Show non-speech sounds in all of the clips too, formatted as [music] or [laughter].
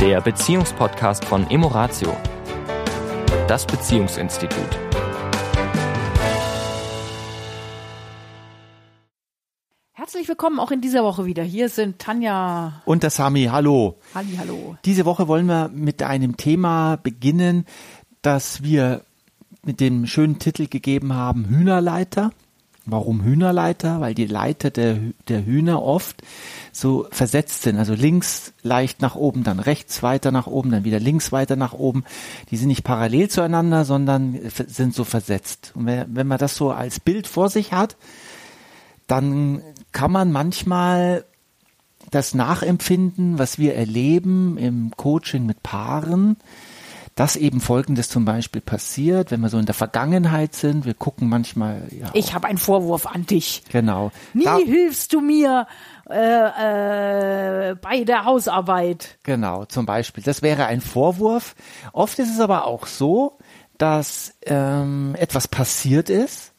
der Beziehungspodcast von Emoratio, das Beziehungsinstitut. Herzlich willkommen auch in dieser Woche wieder. Hier sind Tanja und der Sami. Hallo. Halli, hallo. Diese Woche wollen wir mit einem Thema beginnen, das wir mit dem schönen Titel gegeben haben, Hühnerleiter. Warum Hühnerleiter? Weil die Leiter der, der Hühner oft so versetzt sind. Also links leicht nach oben, dann rechts weiter nach oben, dann wieder links weiter nach oben. Die sind nicht parallel zueinander, sondern sind so versetzt. Und wenn, wenn man das so als Bild vor sich hat, dann kann man manchmal das nachempfinden, was wir erleben im Coaching mit Paaren, dass eben Folgendes zum Beispiel passiert, wenn wir so in der Vergangenheit sind. Wir gucken manchmal. Ja, ich habe einen Vorwurf an dich. Genau. Nie da, hilfst du mir äh, äh, bei der Hausarbeit. Genau, zum Beispiel. Das wäre ein Vorwurf. Oft ist es aber auch so, dass ähm, etwas passiert ist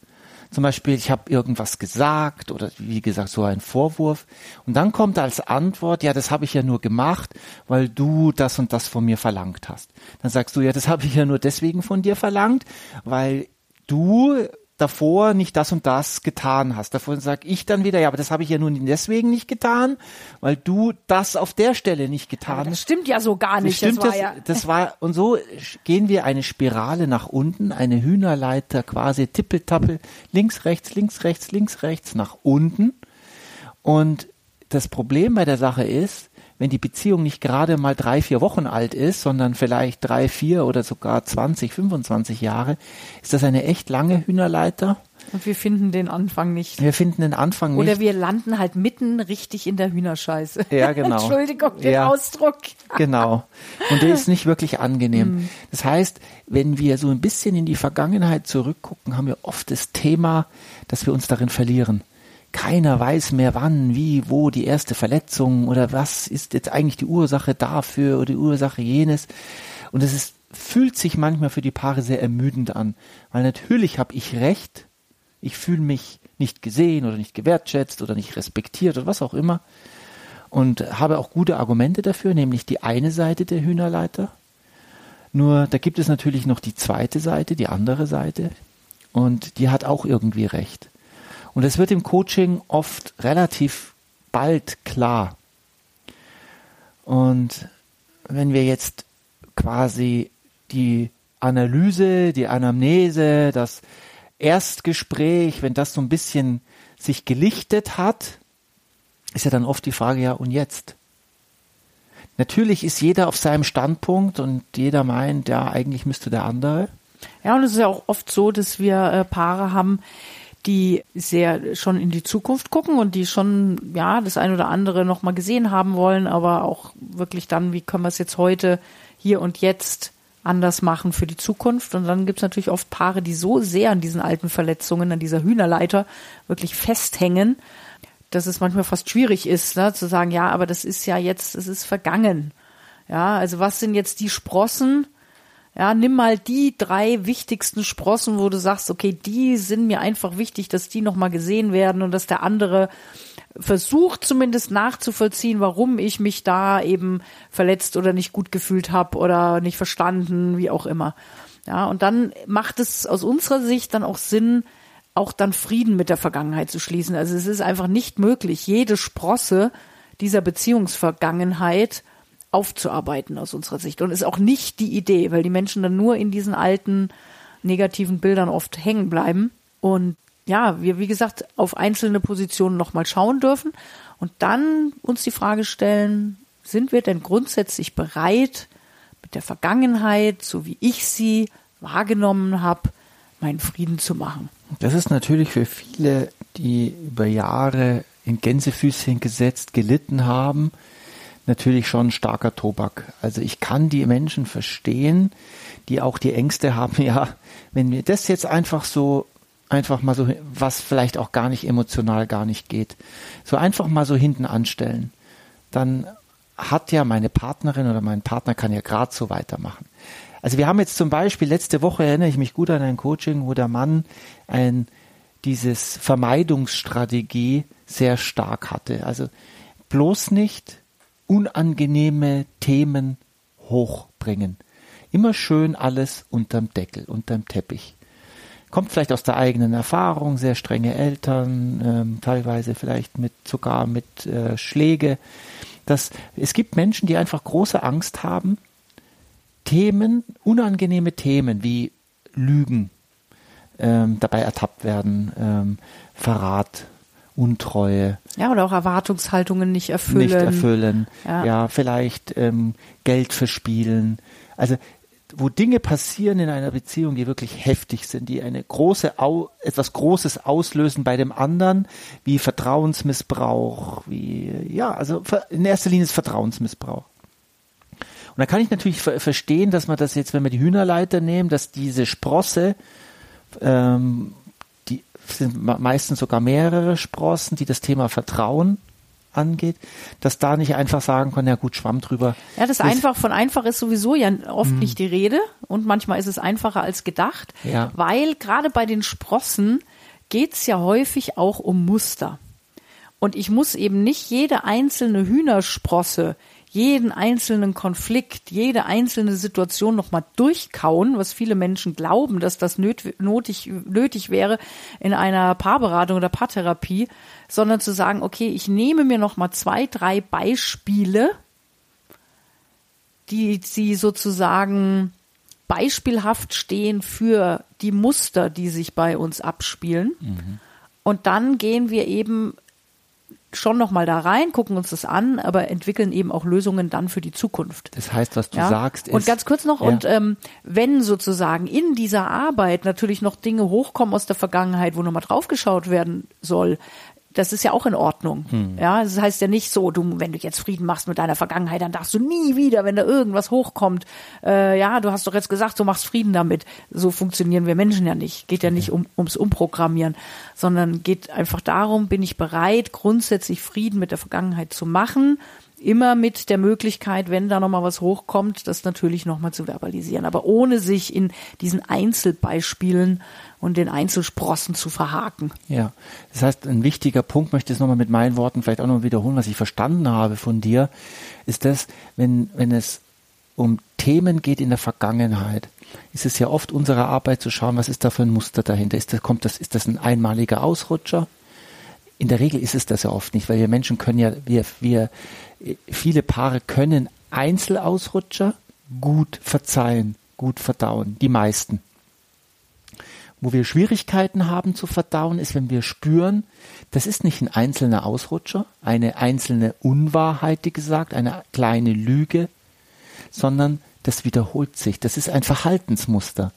zum Beispiel, ich habe irgendwas gesagt oder wie gesagt, so ein Vorwurf. Und dann kommt als Antwort, ja, das habe ich ja nur gemacht, weil du das und das von mir verlangt hast. Dann sagst du, ja, das habe ich ja nur deswegen von dir verlangt, weil du davor nicht das und das getan hast. Davor sage ich dann wieder, ja, aber das habe ich ja nun deswegen nicht getan, weil du das auf der Stelle nicht getan hast. Das stimmt ja so gar nicht. Das, stimmt, das, war, ja das war und so gehen wir eine Spirale nach unten, eine Hühnerleiter quasi tippeltappel, links, rechts, links, rechts, links, rechts nach unten. Und das Problem bei der Sache ist, wenn die Beziehung nicht gerade mal drei, vier Wochen alt ist, sondern vielleicht drei, vier oder sogar 20, 25 Jahre, ist das eine echt lange Hühnerleiter. Und wir finden den Anfang nicht. Wir finden den Anfang nicht. Oder wir landen halt mitten richtig in der Hühnerscheiße. Ja, genau. [laughs] Entschuldigung den ja, Ausdruck. genau. Und der ist nicht wirklich angenehm. [laughs] Mm. Das heißt, wenn wir so ein bisschen in die Vergangenheit zurückgucken, haben wir oft das Thema, dass wir uns darin verlieren. Keiner weiß mehr wann, wie, wo die erste Verletzung oder was ist jetzt eigentlich die Ursache dafür oder die Ursache jenes. Und es ist, fühlt sich manchmal für die Paare sehr ermüdend an, weil natürlich habe ich recht, ich fühle mich nicht gesehen oder nicht gewertschätzt oder nicht respektiert oder was auch immer und habe auch gute Argumente dafür, nämlich die eine Seite der Hühnerleiter. Nur da gibt es natürlich noch die zweite Seite, die andere Seite und die hat auch irgendwie recht. Und es wird im Coaching oft relativ bald klar. Und wenn wir jetzt quasi die Analyse, die Anamnese, das Erstgespräch, wenn das so ein bisschen sich gelichtet hat, ist ja dann oft die Frage, ja, und jetzt? Natürlich ist jeder auf seinem Standpunkt und jeder meint, ja, eigentlich müsste der andere. Ja, und es ist ja auch oft so, dass wir äh, Paare haben, die sehr schon in die Zukunft gucken und die schon, ja, das ein oder andere nochmal gesehen haben wollen, aber auch wirklich dann, wie können wir es jetzt heute, hier und jetzt anders machen für die Zukunft. Und dann gibt es natürlich oft Paare, die so sehr an diesen alten Verletzungen, an dieser Hühnerleiter wirklich festhängen, dass es manchmal fast schwierig ist, ne, zu sagen, ja, aber das ist ja jetzt, es ist vergangen. Ja, also was sind jetzt die Sprossen, ja, nimm mal die drei wichtigsten Sprossen, wo du sagst, okay, die sind mir einfach wichtig, dass die nochmal gesehen werden und dass der andere versucht zumindest nachzuvollziehen, warum ich mich da eben verletzt oder nicht gut gefühlt habe oder nicht verstanden, wie auch immer. Ja, und dann macht es aus unserer Sicht dann auch Sinn, auch dann Frieden mit der Vergangenheit zu schließen. Also es ist einfach nicht möglich, jede Sprosse dieser Beziehungsvergangenheit aufzuarbeiten aus unserer Sicht. Und ist auch nicht die Idee, weil die Menschen dann nur in diesen alten negativen Bildern oft hängen bleiben. Und ja, wir, wie gesagt, auf einzelne Positionen nochmal schauen dürfen und dann uns die Frage stellen, sind wir denn grundsätzlich bereit, mit der Vergangenheit, so wie ich sie wahrgenommen habe, meinen Frieden zu machen? Das ist natürlich für viele, die über Jahre in Gänsefüßchen gesetzt, gelitten haben, natürlich schon starker Tobak. Also ich kann die Menschen verstehen, die auch die Ängste haben, [laughs] ja, wenn wir das jetzt einfach so, einfach mal so, was vielleicht auch gar nicht emotional gar nicht geht, so einfach mal so hinten anstellen, dann hat ja meine Partnerin oder mein Partner kann ja gerade so weitermachen. Also wir haben jetzt zum Beispiel letzte Woche erinnere ich mich gut an ein Coaching, wo der Mann ein dieses Vermeidungsstrategie sehr stark hatte. Also bloß nicht unangenehme Themen hochbringen. Immer schön alles unterm Deckel, unterm Teppich. Kommt vielleicht aus der eigenen Erfahrung, sehr strenge Eltern, ähm, teilweise vielleicht mit sogar mit äh, Schläge. Dass es gibt Menschen, die einfach große Angst haben, Themen, unangenehme Themen wie Lügen, ähm, dabei ertappt werden, ähm, Verrat, Untreue. Ja, oder auch Erwartungshaltungen nicht erfüllen. Nicht erfüllen. Ja, ja vielleicht ähm, Geld verspielen. Also wo Dinge passieren in einer Beziehung, die wirklich heftig sind, die eine große, etwas Großes auslösen bei dem anderen, wie Vertrauensmissbrauch, wie, ja, also in erster Linie ist Vertrauensmissbrauch. Und da kann ich natürlich verstehen, dass man das jetzt, wenn wir die Hühnerleiter nehmen, dass diese Sprosse ähm, sind meistens sogar mehrere Sprossen, die das Thema Vertrauen angeht, dass da nicht einfach sagen können, ja gut, schwamm drüber. Ja, das einfach von einfach ist sowieso ja oft mm. nicht die Rede und manchmal ist es einfacher als gedacht, ja. weil gerade bei den Sprossen geht es ja häufig auch um Muster. Und ich muss eben nicht jede einzelne Hühnersprosse jeden einzelnen Konflikt, jede einzelne Situation nochmal durchkauen, was viele Menschen glauben, dass das nötig, nötig wäre in einer Paarberatung oder Paartherapie, sondern zu sagen, okay, ich nehme mir nochmal zwei, drei Beispiele, die sie sozusagen beispielhaft stehen für die Muster, die sich bei uns abspielen. Mhm. Und dann gehen wir eben schon nochmal da rein, gucken uns das an, aber entwickeln eben auch Lösungen dann für die Zukunft. Das heißt, was du ja? sagst ist. Und ganz kurz noch, ja. und ähm, wenn sozusagen in dieser Arbeit natürlich noch Dinge hochkommen aus der Vergangenheit, wo nochmal draufgeschaut werden soll, das ist ja auch in Ordnung. Hm. Ja, das heißt ja nicht so, du, wenn du jetzt Frieden machst mit deiner Vergangenheit, dann darfst du nie wieder, wenn da irgendwas hochkommt, äh, ja, du hast doch jetzt gesagt, du machst Frieden damit. So funktionieren wir Menschen ja nicht. Geht ja nicht um, ums Umprogrammieren, sondern geht einfach darum, bin ich bereit, grundsätzlich Frieden mit der Vergangenheit zu machen, immer mit der Möglichkeit, wenn da nochmal was hochkommt, das natürlich nochmal zu verbalisieren, aber ohne sich in diesen Einzelbeispielen und den Einzelsprossen zu verhaken. Ja, das heißt, ein wichtiger Punkt, möchte ich es nochmal mit meinen Worten vielleicht auch noch wiederholen, was ich verstanden habe von dir, ist das, wenn, wenn es um Themen geht in der Vergangenheit, ist es ja oft unsere Arbeit zu schauen, was ist da für ein Muster dahinter? Ist das, kommt das, ist das ein einmaliger Ausrutscher? In der Regel ist es das ja oft nicht, weil wir Menschen können ja, wir, wir, viele Paare können Einzelausrutscher gut verzeihen, gut verdauen, die meisten. Wo wir Schwierigkeiten haben zu verdauen, ist, wenn wir spüren, das ist nicht ein einzelner Ausrutscher, eine einzelne Unwahrheit, die gesagt, eine kleine Lüge, sondern das wiederholt sich. Das ist ein Verhaltensmuster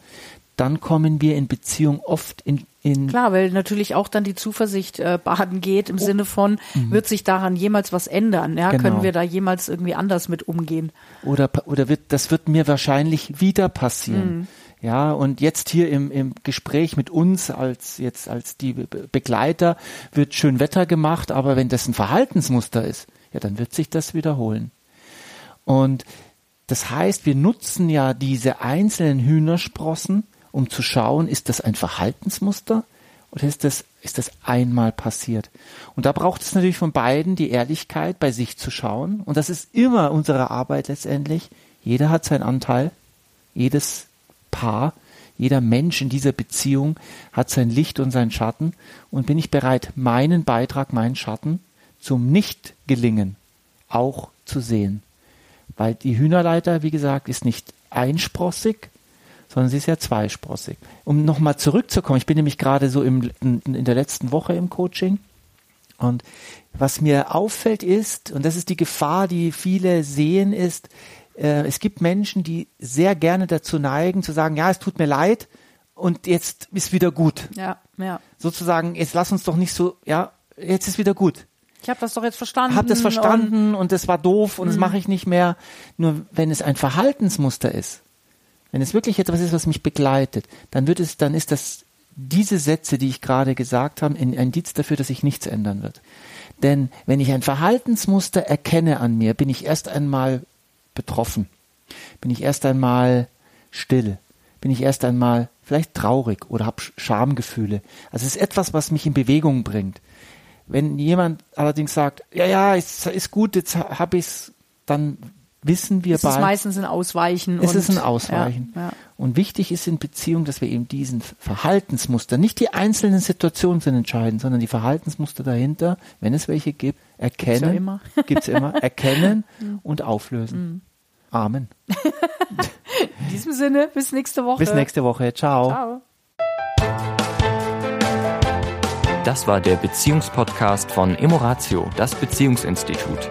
dann kommen wir in Beziehung oft in, in Klar, weil natürlich auch dann die Zuversicht äh, baden geht im oh. Sinne von, mhm. wird sich daran jemals was ändern? Ja, genau. können wir da jemals irgendwie anders mit umgehen? Oder, oder wird, das wird mir wahrscheinlich wieder passieren. Mhm. Ja, und jetzt hier im, im Gespräch mit uns als jetzt als die Begleiter wird schön Wetter gemacht, aber wenn das ein Verhaltensmuster ist, ja, dann wird sich das wiederholen. Und das heißt, wir nutzen ja diese einzelnen Hühnersprossen, um zu schauen, ist das ein Verhaltensmuster oder ist das, ist das einmal passiert? Und da braucht es natürlich von beiden die Ehrlichkeit, bei sich zu schauen. Und das ist immer unsere Arbeit letztendlich. Jeder hat seinen Anteil. Jedes Paar, jeder Mensch in dieser Beziehung hat sein Licht und seinen Schatten. Und bin ich bereit, meinen Beitrag, meinen Schatten zum Nicht-Gelingen auch zu sehen? Weil die Hühnerleiter, wie gesagt, ist nicht einsprossig, sondern sie ist ja zweisprossig. Um nochmal zurückzukommen, ich bin nämlich gerade so im, in, der letzten Woche im Coaching und was mir auffällt ist, und das ist die Gefahr, die viele sehen, ist, äh, es gibt Menschen, die sehr gerne dazu neigen, zu sagen, ja, es tut mir leid und jetzt ist wieder gut. Ja, ja. Sozusagen, jetzt lass uns doch nicht so, ja, jetzt ist wieder gut. Ich habe das doch jetzt verstanden. Hab das verstanden und, das war doof und das mhm. mache ich nicht mehr. Nur wenn es ein Verhaltensmuster ist, wenn es wirklich etwas ist, was mich begleitet, dann wird es, dann ist das diese Sätze, die ich gerade gesagt habe, ein Indiz dafür, dass sich nichts ändern wird. Denn wenn ich ein Verhaltensmuster erkenne an mir, bin ich erst einmal betroffen, bin ich erst einmal still, bin ich erst einmal vielleicht traurig oder habe Schamgefühle. Also es ist etwas, was mich in Bewegung bringt. Wenn jemand allerdings sagt, ja, ja, ist, ist gut, jetzt habe ich es, dann wissen wir es bald. ist meistens ein Ausweichen. Es und, ist ein Ausweichen. Ja, ja. Und wichtig ist in Beziehung, dass wir eben diesen Verhaltensmuster, nicht die einzelnen Situationen sind entscheidend, sondern die Verhaltensmuster dahinter, wenn es welche gibt, erkennen, ja immer. [laughs] gibt's immer, erkennen [laughs] und auflösen. Amen. In diesem Sinne, bis nächste Woche. Bis nächste Woche. Ciao. Ciao. Das war der Beziehungspodcast von Emoratio, das Beziehungsinstitut.